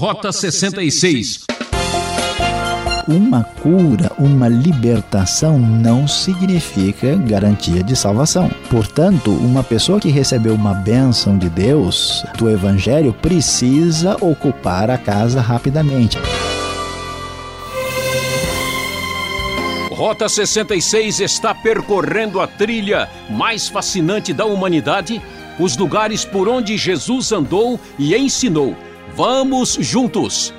Rota 66 uma cura, uma libertação não significa garantia de salvação. Portanto, uma pessoa que recebeu uma bênção de Deus do Evangelho precisa ocupar a casa rapidamente. Rota 66 está percorrendo a trilha mais fascinante da humanidade, os lugares por onde Jesus andou e ensinou. Vamos juntos!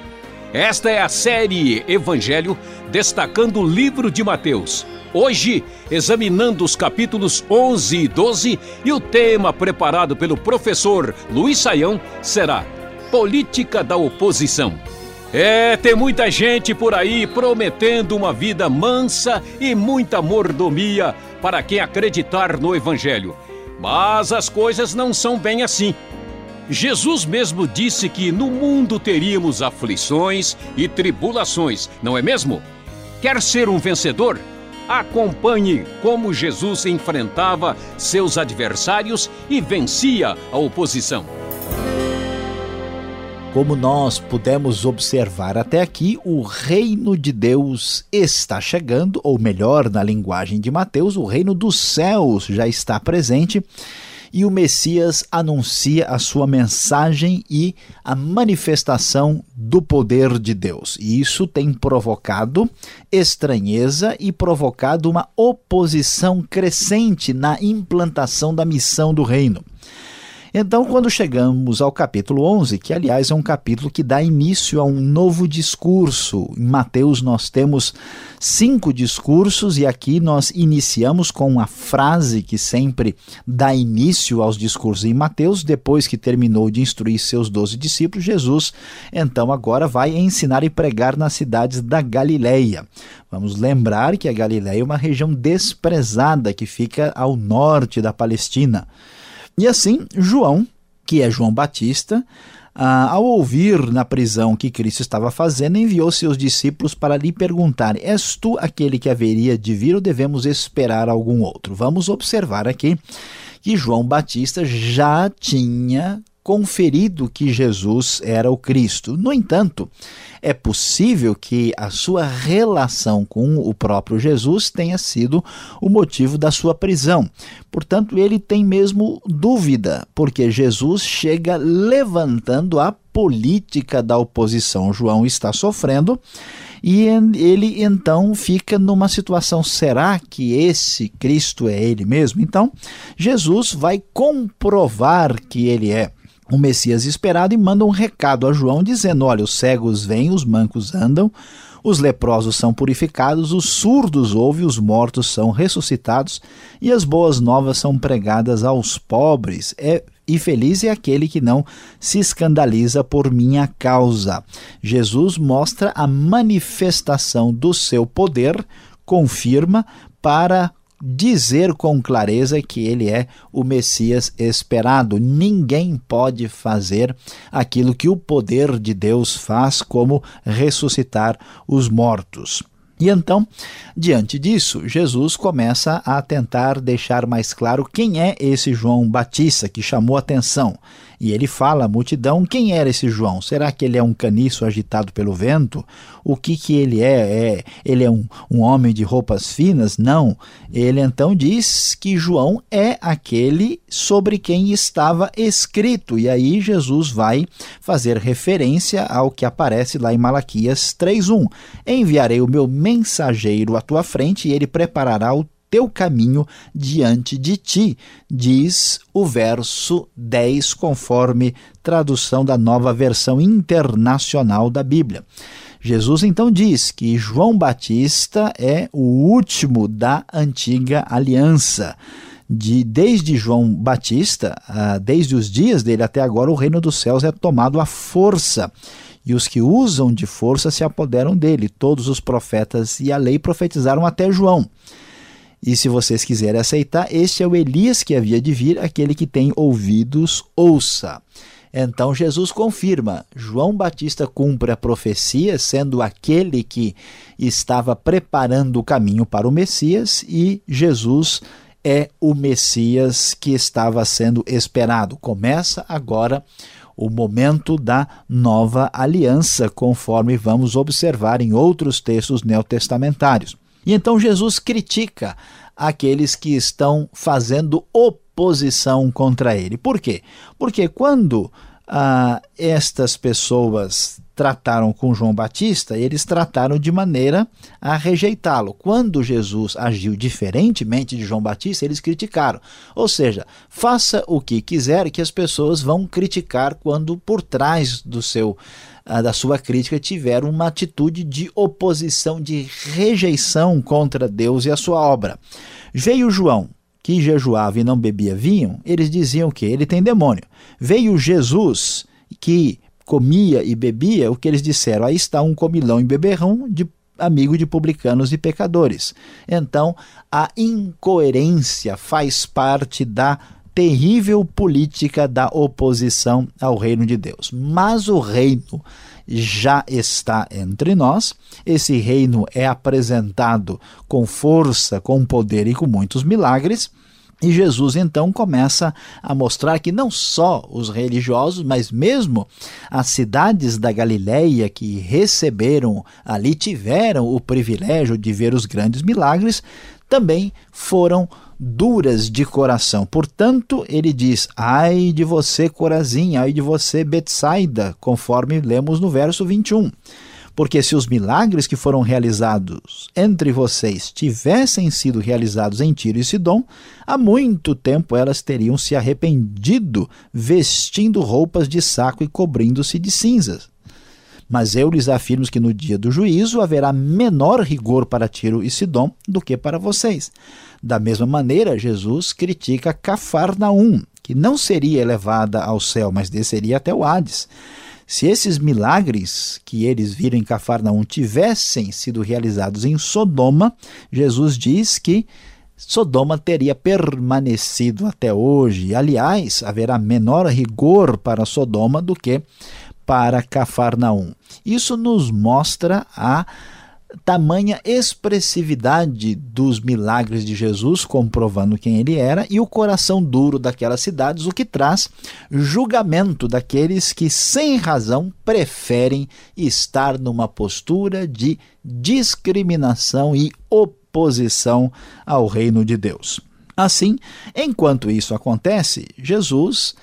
Esta é a série Evangelho, destacando o livro de Mateus. Hoje, examinando os capítulos 11 e 12, e o tema preparado pelo professor Luiz Saião será Política da Oposição. É, tem muita gente por aí prometendo uma vida mansa e muita mordomia para quem acreditar no Evangelho. Mas as coisas não são bem assim. Jesus mesmo disse que no mundo teríamos aflições e tribulações, não é mesmo? Quer ser um vencedor? Acompanhe como Jesus enfrentava seus adversários e vencia a oposição. Como nós pudemos observar até aqui, o reino de Deus está chegando, ou melhor, na linguagem de Mateus, o reino dos céus já está presente e o Messias anuncia a sua mensagem e a manifestação do poder de Deus. E isso tem provocado estranheza e provocado uma oposição crescente na implantação da missão do reino. Então, quando chegamos ao capítulo 11, que aliás é um capítulo que dá início a um novo discurso, em Mateus nós temos cinco discursos e aqui nós iniciamos com uma frase que sempre dá início aos discursos em Mateus, depois que terminou de instruir seus doze discípulos, Jesus então agora vai ensinar e pregar nas cidades da Galileia. Vamos lembrar que a Galileia é uma região desprezada que fica ao norte da Palestina. E assim, João, que é João Batista, ah, ao ouvir na prisão que Cristo estava fazendo, enviou seus discípulos para lhe perguntar: És tu aquele que haveria de vir ou devemos esperar algum outro? Vamos observar aqui que João Batista já tinha conferido que Jesus era o Cristo. No entanto, é possível que a sua relação com o próprio Jesus tenha sido o motivo da sua prisão. Portanto, ele tem mesmo dúvida, porque Jesus chega levantando a política da oposição. João está sofrendo e ele então fica numa situação: será que esse Cristo é ele mesmo? Então, Jesus vai comprovar que ele é o Messias esperado e manda um recado a João dizendo: Olha, os cegos vêm, os mancos andam, os leprosos são purificados, os surdos ouvem, os mortos são ressuscitados e as boas novas são pregadas aos pobres. É e feliz é aquele que não se escandaliza por minha causa. Jesus mostra a manifestação do seu poder, confirma para dizer com clareza que ele é o Messias esperado. Ninguém pode fazer aquilo que o poder de Deus faz, como ressuscitar os mortos. E então, diante disso, Jesus começa a tentar deixar mais claro quem é esse João Batista que chamou atenção. E ele fala à multidão quem era esse João. Será que ele é um caniço agitado pelo vento? O que, que ele é? é ele é um, um homem de roupas finas? Não. Ele então diz que João é aquele sobre quem estava escrito. E aí Jesus vai fazer referência ao que aparece lá em Malaquias 3:1. Enviarei o meu mensageiro à tua frente e ele preparará o teu caminho diante de ti, diz o verso 10, conforme tradução da nova versão internacional da Bíblia. Jesus então diz que João Batista é o último da antiga aliança. De, desde João Batista, ah, desde os dias dele até agora, o reino dos céus é tomado à força e os que usam de força se apoderam dele. Todos os profetas e a lei profetizaram até João. E se vocês quiserem aceitar, este é o Elias que havia de vir, aquele que tem ouvidos, ouça. Então Jesus confirma: João Batista cumpre a profecia, sendo aquele que estava preparando o caminho para o Messias, e Jesus é o Messias que estava sendo esperado. Começa agora o momento da nova aliança, conforme vamos observar em outros textos neotestamentários. E então Jesus critica aqueles que estão fazendo oposição contra ele. Por quê? Porque quando ah, estas pessoas trataram com João Batista, eles trataram de maneira a rejeitá-lo. Quando Jesus agiu diferentemente de João Batista, eles criticaram. Ou seja, faça o que quiser, que as pessoas vão criticar quando por trás do seu da sua crítica tiveram uma atitude de oposição, de rejeição contra Deus e a sua obra. Veio João, que jejuava e não bebia vinho, eles diziam que ele tem demônio. Veio Jesus, que comia e bebia, o que eles disseram? Aí está um comilão e beberrão de amigo de publicanos e pecadores. Então, a incoerência faz parte da terrível política da oposição ao reino de Deus. Mas o reino já está entre nós. Esse reino é apresentado com força, com poder e com muitos milagres. E Jesus então começa a mostrar que não só os religiosos, mas mesmo as cidades da Galileia que receberam ali, tiveram o privilégio de ver os grandes milagres, também foram duras de coração. Portanto, ele diz: Ai de você, Corazim, ai de você, Betsaida, conforme lemos no verso 21. Porque se os milagres que foram realizados entre vocês tivessem sido realizados em Tiro e Sidom, há muito tempo elas teriam se arrependido, vestindo roupas de saco e cobrindo-se de cinzas. Mas eu lhes afirmo que no dia do juízo haverá menor rigor para Tiro e Sidom do que para vocês. Da mesma maneira, Jesus critica Cafarnaum, que não seria elevada ao céu, mas desceria até o Hades. Se esses milagres que eles viram em Cafarnaum tivessem sido realizados em Sodoma, Jesus diz que Sodoma teria permanecido até hoje. Aliás, haverá menor rigor para Sodoma do que para Cafarnaum. Isso nos mostra a tamanha expressividade dos milagres de Jesus, comprovando quem ele era, e o coração duro daquelas cidades, o que traz julgamento daqueles que, sem razão, preferem estar numa postura de discriminação e oposição ao reino de Deus. Assim, enquanto isso acontece, Jesus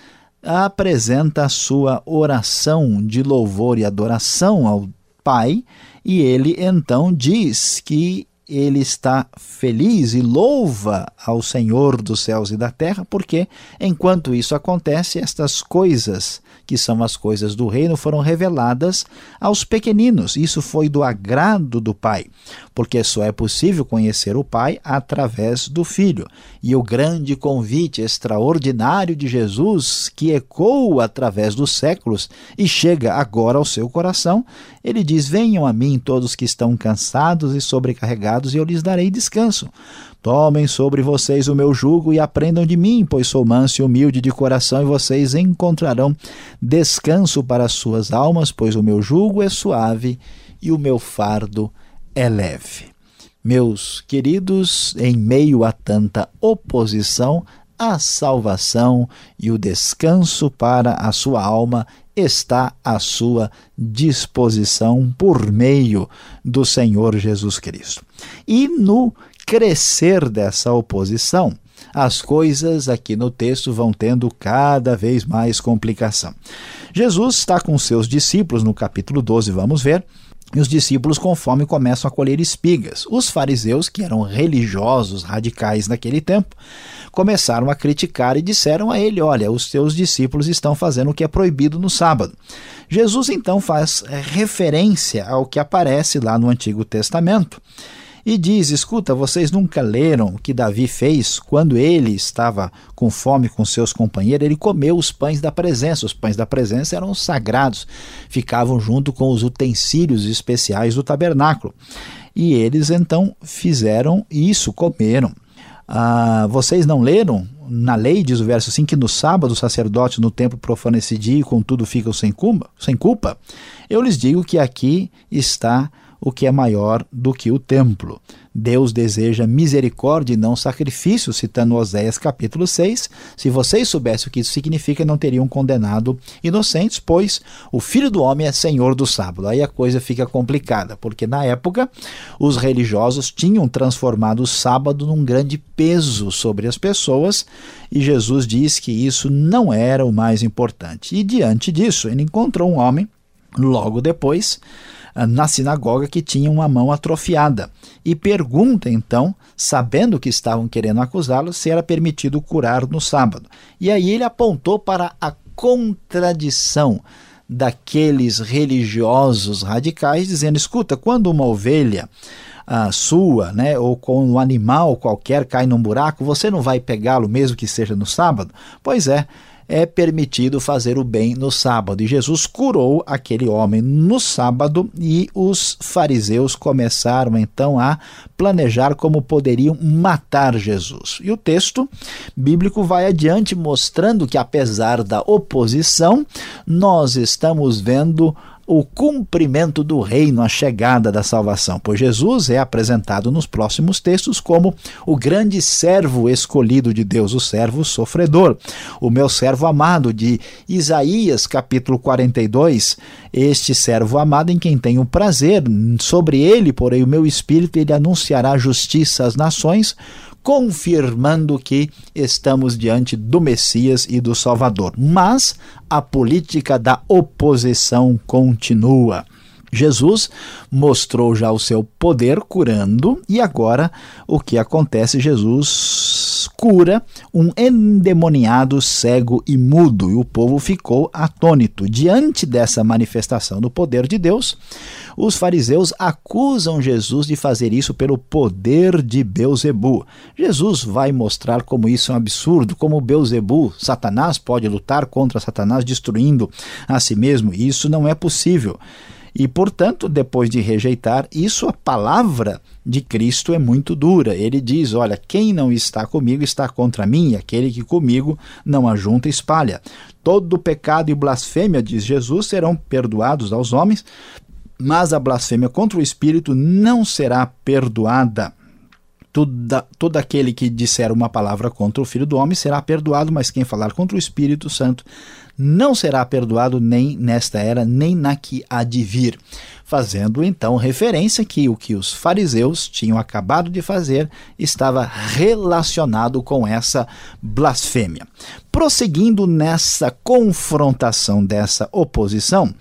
apresenta a sua oração de louvor e adoração ao Pai e ele então diz que ele está feliz e louva ao Senhor dos céus e da terra, porque enquanto isso acontece, estas coisas, que são as coisas do reino, foram reveladas aos pequeninos. Isso foi do agrado do Pai, porque só é possível conhecer o Pai através do Filho. E o grande convite extraordinário de Jesus, que ecoa através dos séculos e chega agora ao seu coração, ele diz: Venham a mim todos que estão cansados e sobrecarregados, e eu lhes darei descanso. Tomem sobre vocês o meu jugo e aprendam de mim, pois sou manso e humilde de coração, e vocês encontrarão descanso para as suas almas, pois o meu jugo é suave e o meu fardo é leve. Meus queridos, em meio a tanta oposição, a salvação e o descanso para a sua alma está à sua disposição por meio do Senhor Jesus Cristo. E no crescer dessa oposição, as coisas aqui no texto vão tendo cada vez mais complicação. Jesus está com seus discípulos no capítulo 12, vamos ver. E os discípulos, conforme começam a colher espigas. Os fariseus, que eram religiosos radicais naquele tempo, começaram a criticar e disseram a ele: Olha, os teus discípulos estão fazendo o que é proibido no sábado. Jesus então faz referência ao que aparece lá no Antigo Testamento e diz: Escuta, vocês nunca leram o que Davi fez quando ele estava com fome com seus companheiros? Ele comeu os pães da presença. Os pães da presença eram sagrados, ficavam junto com os utensílios especiais do tabernáculo. E eles então fizeram isso, comeram. Ah, vocês não leram? Na lei, diz o verso 5, que no sábado o sacerdote no templo profana esse dia e contudo ficam sem culpa, sem culpa. Eu lhes digo que aqui está o que é maior do que o templo. Deus deseja misericórdia e não sacrifício, citando Oséias capítulo 6. Se vocês soubessem o que isso significa, não teriam condenado inocentes, pois o Filho do Homem é Senhor do sábado. Aí a coisa fica complicada, porque na época os religiosos tinham transformado o sábado num grande peso sobre as pessoas e Jesus diz que isso não era o mais importante. E diante disso, ele encontrou um homem logo depois ah, na sinagoga que tinha uma mão atrofiada e pergunta então, sabendo que estavam querendo acusá-lo, se era permitido curar no sábado. E aí ele apontou para a contradição daqueles religiosos radicais, dizendo: escuta, quando uma ovelha a sua, né, ou com um animal qualquer cai num buraco, você não vai pegá-lo mesmo que seja no sábado? Pois é, é permitido fazer o bem no sábado. E Jesus curou aquele homem no sábado e os fariseus começaram então a planejar como poderiam matar Jesus. E o texto bíblico vai adiante mostrando que apesar da oposição, nós estamos vendo o cumprimento do reino, a chegada da salvação, pois Jesus é apresentado nos próximos textos como o grande servo escolhido de Deus, o servo sofredor, o meu servo amado, de Isaías capítulo 42, este servo amado em quem tenho prazer, sobre ele porém o meu espírito, ele anunciará justiça às nações, confirmando que estamos diante do Messias e do Salvador. Mas a política da oposição continua. Jesus mostrou já o seu poder curando, e agora o que acontece? Jesus cura um endemoniado cego e mudo, e o povo ficou atônito. Diante dessa manifestação do poder de Deus, os fariseus acusam Jesus de fazer isso pelo poder de Beuzebu. Jesus vai mostrar como isso é um absurdo, como Beuzebu, Satanás, pode lutar contra Satanás destruindo a si mesmo. Isso não é possível. E, portanto, depois de rejeitar isso, a palavra de Cristo é muito dura. Ele diz: Olha, quem não está comigo está contra mim, aquele que comigo não ajunta espalha. Todo pecado e blasfêmia, diz Jesus, serão perdoados aos homens, mas a blasfêmia contra o Espírito não será perdoada. Toda, todo aquele que disser uma palavra contra o Filho do Homem será perdoado, mas quem falar contra o Espírito Santo não será perdoado nem nesta era, nem na que há de vir. Fazendo então referência que o que os fariseus tinham acabado de fazer estava relacionado com essa blasfêmia. Prosseguindo nessa confrontação dessa oposição,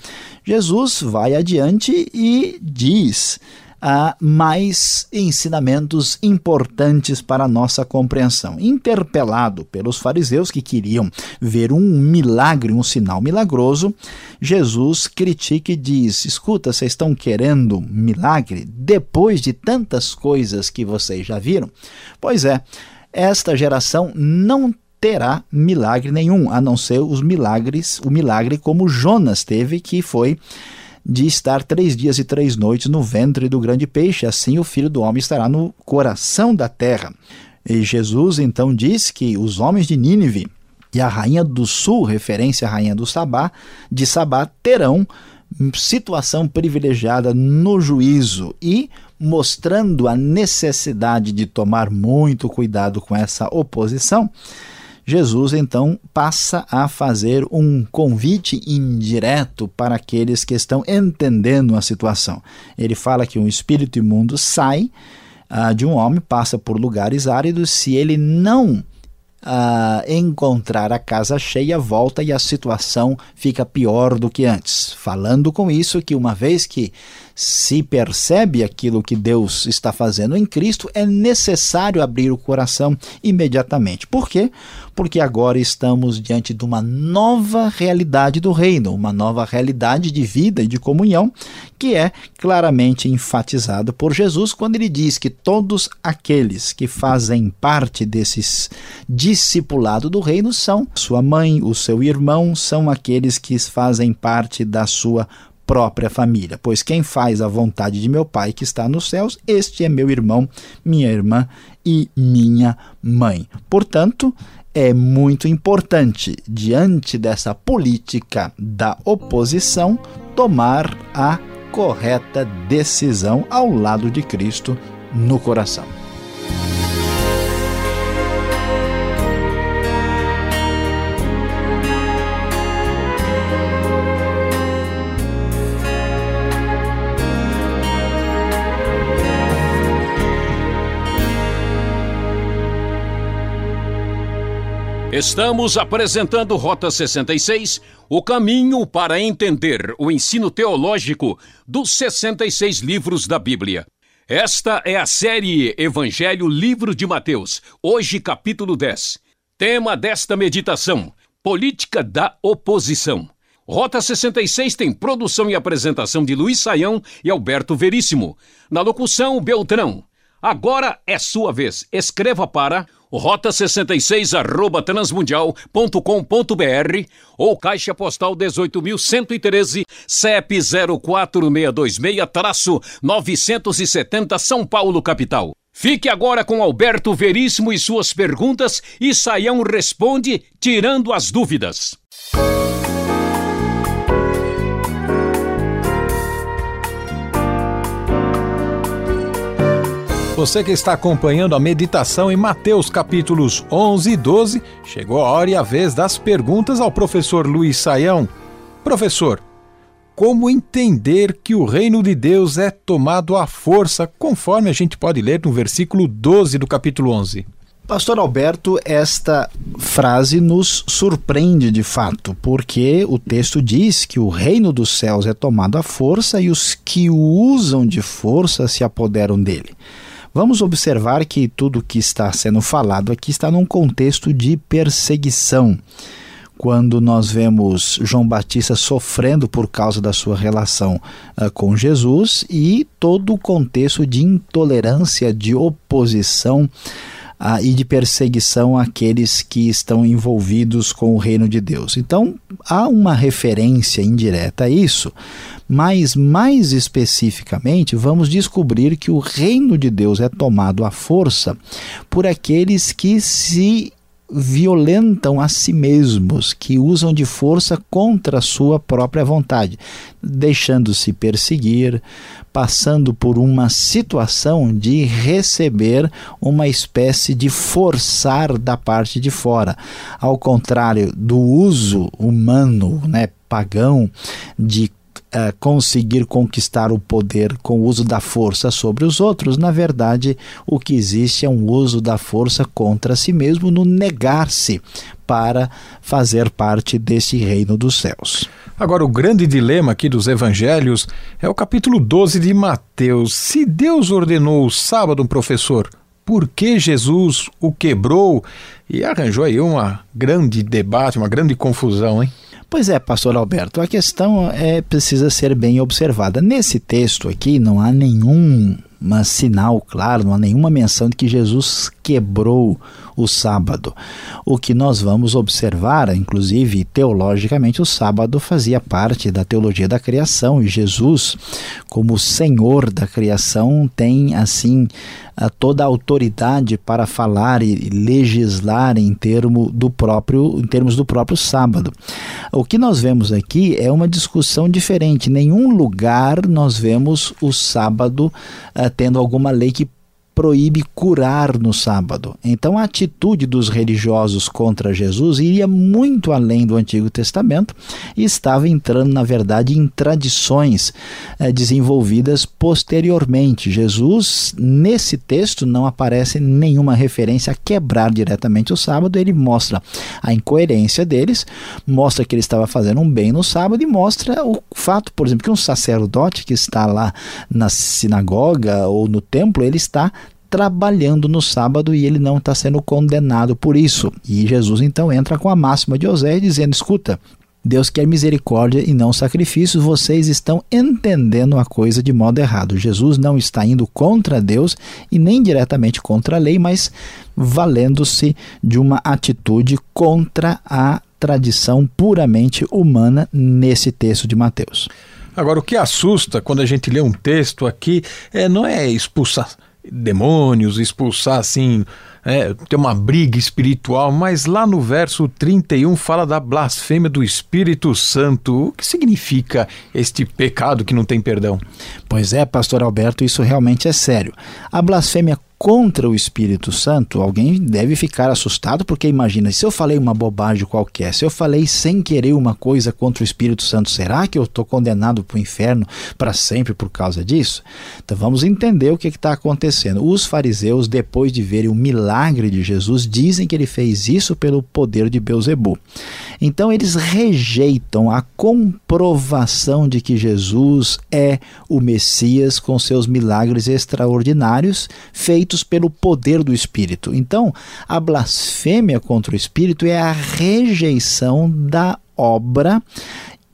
Jesus vai adiante e diz há mais ensinamentos importantes para a nossa compreensão. Interpelado pelos fariseus que queriam ver um milagre, um sinal milagroso, Jesus critica e diz: Escuta, vocês estão querendo milagre depois de tantas coisas que vocês já viram? Pois é, esta geração não terá milagre nenhum, a não ser os milagres, o milagre como Jonas teve, que foi de estar três dias e três noites no ventre do grande peixe, assim o filho do homem estará no coração da terra. E Jesus então diz que os homens de Nínive e a rainha do sul, referência à rainha do Sabá, de Sabá, terão situação privilegiada no juízo e mostrando a necessidade de tomar muito cuidado com essa oposição. Jesus então passa a fazer um convite indireto para aqueles que estão entendendo a situação. Ele fala que um espírito imundo sai uh, de um homem, passa por lugares áridos, se ele não uh, encontrar a casa cheia, volta e a situação fica pior do que antes. Falando com isso, que uma vez que se percebe aquilo que Deus está fazendo em Cristo, é necessário abrir o coração imediatamente. Por quê? Porque agora estamos diante de uma nova realidade do reino, uma nova realidade de vida e de comunhão, que é claramente enfatizada por Jesus quando ele diz que todos aqueles que fazem parte desses discipulado do reino são sua mãe, o seu irmão, são aqueles que fazem parte da sua própria família. Pois quem faz a vontade de meu Pai que está nos céus, este é meu irmão, minha irmã e minha mãe. Portanto, é muito importante, diante dessa política da oposição, tomar a correta decisão ao lado de Cristo no coração. Estamos apresentando Rota 66, o caminho para entender o ensino teológico dos 66 livros da Bíblia. Esta é a série Evangelho Livro de Mateus, hoje capítulo 10. Tema desta meditação: Política da Oposição. Rota 66 tem produção e apresentação de Luiz Saião e Alberto Veríssimo. Na locução, Beltrão. Agora é sua vez. Escreva para rota66 arroba transmundial.com.br ou caixa postal 18.113 CEP 04626-970 São Paulo, capital. Fique agora com Alberto Veríssimo e suas perguntas e Saião responde tirando as dúvidas. Você que está acompanhando a meditação em Mateus capítulos 11 e 12, chegou a hora e a vez das perguntas ao professor Luiz Saião. Professor, como entender que o reino de Deus é tomado à força, conforme a gente pode ler no versículo 12 do capítulo 11? Pastor Alberto, esta frase nos surpreende de fato, porque o texto diz que o reino dos céus é tomado à força e os que o usam de força se apoderam dele. Vamos observar que tudo que está sendo falado aqui está num contexto de perseguição. Quando nós vemos João Batista sofrendo por causa da sua relação uh, com Jesus e todo o contexto de intolerância, de oposição uh, e de perseguição àqueles que estão envolvidos com o reino de Deus. Então, há uma referência indireta a isso, mas mais especificamente, vamos descobrir que o reino de Deus é tomado à força por aqueles que se violentam a si mesmos, que usam de força contra a sua própria vontade, deixando-se perseguir, passando por uma situação de receber uma espécie de forçar da parte de fora, ao contrário do uso humano, né, pagão de uh, conseguir conquistar o poder com o uso da força sobre os outros, na verdade, o que existe é um uso da força contra si mesmo no negar-se para fazer parte desse reino dos céus. Agora, o grande dilema aqui dos evangelhos é o capítulo 12 de Mateus. Se Deus ordenou o sábado, professor, por que Jesus o quebrou? E arranjou aí um grande debate, uma grande confusão, hein? Pois é, pastor Alberto, a questão é precisa ser bem observada. Nesse texto aqui não há nenhum sinal claro, não há nenhuma menção de que Jesus quebrou o sábado. O que nós vamos observar, inclusive teologicamente, o sábado fazia parte da teologia da criação e Jesus, como Senhor da criação, tem assim toda a autoridade para falar e legislar em, termo do próprio, em termos do próprio sábado. O que nós vemos aqui é uma discussão diferente. Em nenhum lugar nós vemos o sábado uh, tendo alguma lei que proíbe curar no sábado. Então a atitude dos religiosos contra Jesus iria muito além do Antigo Testamento e estava entrando, na verdade, em tradições eh, desenvolvidas posteriormente. Jesus, nesse texto, não aparece nenhuma referência a quebrar diretamente o sábado, ele mostra a incoerência deles, mostra que ele estava fazendo um bem no sábado e mostra o fato, por exemplo, que um sacerdote que está lá na sinagoga ou no templo, ele está trabalhando no sábado e ele não está sendo condenado por isso. E Jesus então entra com a máxima de Osé dizendo: escuta. Deus quer misericórdia e não sacrifícios, vocês estão entendendo a coisa de modo errado. Jesus não está indo contra Deus e nem diretamente contra a lei, mas valendo-se de uma atitude contra a tradição puramente humana nesse texto de Mateus. Agora, o que assusta quando a gente lê um texto aqui é, não é expulsar demônios, expulsar assim, é, ter uma briga espiritual, mas lá no verso 31 fala da blasfêmia do Espírito Santo. O que significa este pecado que não tem perdão? Pois é, pastor Alberto, isso realmente é sério. A blasfêmia contra o Espírito Santo, alguém deve ficar assustado, porque imagina, se eu falei uma bobagem qualquer, se eu falei sem querer uma coisa contra o Espírito Santo, será que eu estou condenado para o inferno para sempre por causa disso? Então vamos entender o que está acontecendo. Os fariseus, depois de verem o milagre de Jesus, dizem que ele fez isso pelo poder de Beuzebu. Então eles rejeitam a comprovação de que Jesus é o Messias com seus milagres extraordinários feitos feitos pelo poder do Espírito. Então, a blasfêmia contra o Espírito é a rejeição da obra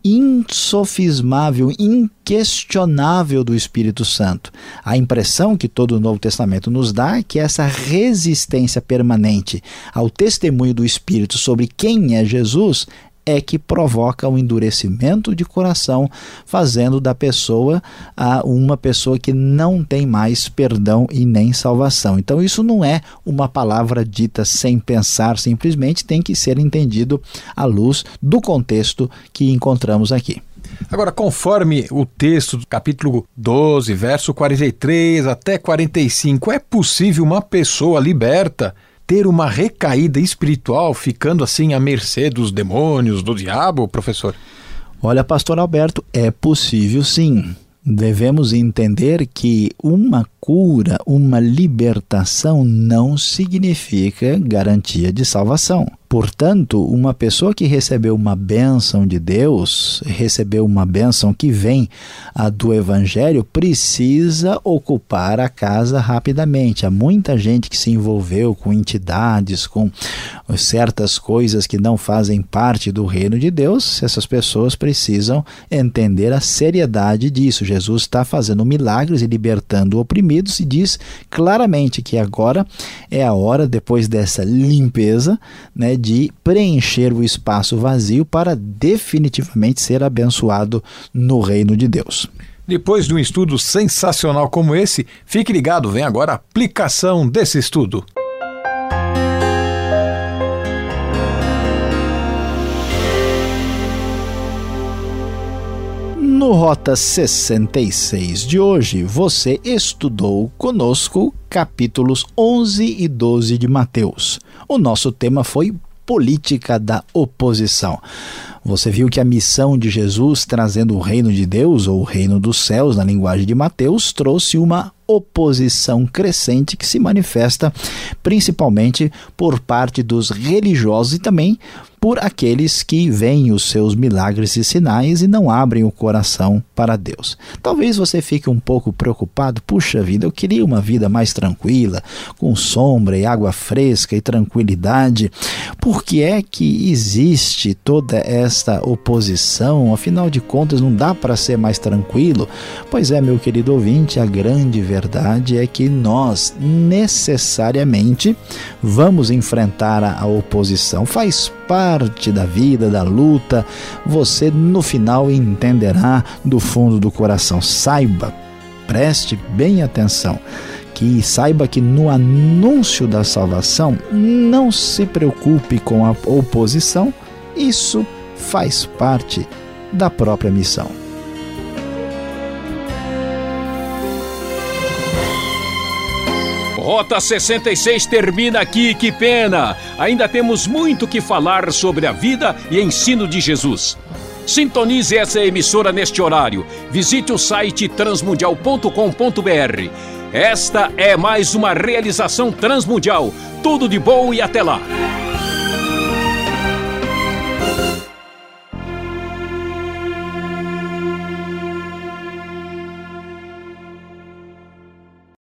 insofismável, inquestionável do Espírito Santo. A impressão que todo o Novo Testamento nos dá é que essa resistência permanente ao testemunho do Espírito sobre quem é Jesus é que provoca o um endurecimento de coração, fazendo da pessoa a uma pessoa que não tem mais perdão e nem salvação. Então isso não é uma palavra dita sem pensar, simplesmente tem que ser entendido à luz do contexto que encontramos aqui. Agora, conforme o texto do capítulo 12, verso 43 até 45, é possível uma pessoa liberta ter uma recaída espiritual, ficando assim à mercê dos demônios, do diabo, professor? Olha, pastor Alberto, é possível sim. Devemos entender que uma cura, uma libertação não significa garantia de salvação. Portanto, uma pessoa que recebeu uma bênção de Deus, recebeu uma bênção que vem a do Evangelho, precisa ocupar a casa rapidamente. Há muita gente que se envolveu com entidades, com certas coisas que não fazem parte do reino de Deus. Essas pessoas precisam entender a seriedade disso. Jesus está fazendo milagres e libertando oprimidos e diz claramente que agora é a hora, depois dessa limpeza, né, de preencher o espaço vazio para definitivamente ser abençoado no reino de Deus. Depois de um estudo sensacional como esse, fique ligado, vem agora a aplicação desse estudo. No Rota 66 de hoje, você estudou conosco capítulos 11 e 12 de Mateus. O nosso tema foi política da oposição. Você viu que a missão de Jesus trazendo o reino de Deus, ou o reino dos céus, na linguagem de Mateus, trouxe uma oposição crescente que se manifesta principalmente por parte dos religiosos e também por aqueles que veem os seus milagres e sinais e não abrem o coração para Deus. Talvez você fique um pouco preocupado, puxa vida, eu queria uma vida mais tranquila, com sombra e água fresca e tranquilidade. Por que é que existe toda esta oposição? Afinal de contas, não dá para ser mais tranquilo? Pois é, meu querido ouvinte, a grande verdade é que nós necessariamente vamos enfrentar a oposição. Faz parte da vida, da luta, você no final entenderá do fundo do coração. Saiba, preste bem atenção que saiba que no anúncio da salvação não se preocupe com a oposição, isso faz parte da própria missão. Rota 66 termina aqui, que pena! Ainda temos muito que falar sobre a vida e ensino de Jesus. Sintonize essa emissora neste horário. Visite o site transmundial.com.br. Esta é mais uma realização transmundial. Tudo de bom e até lá!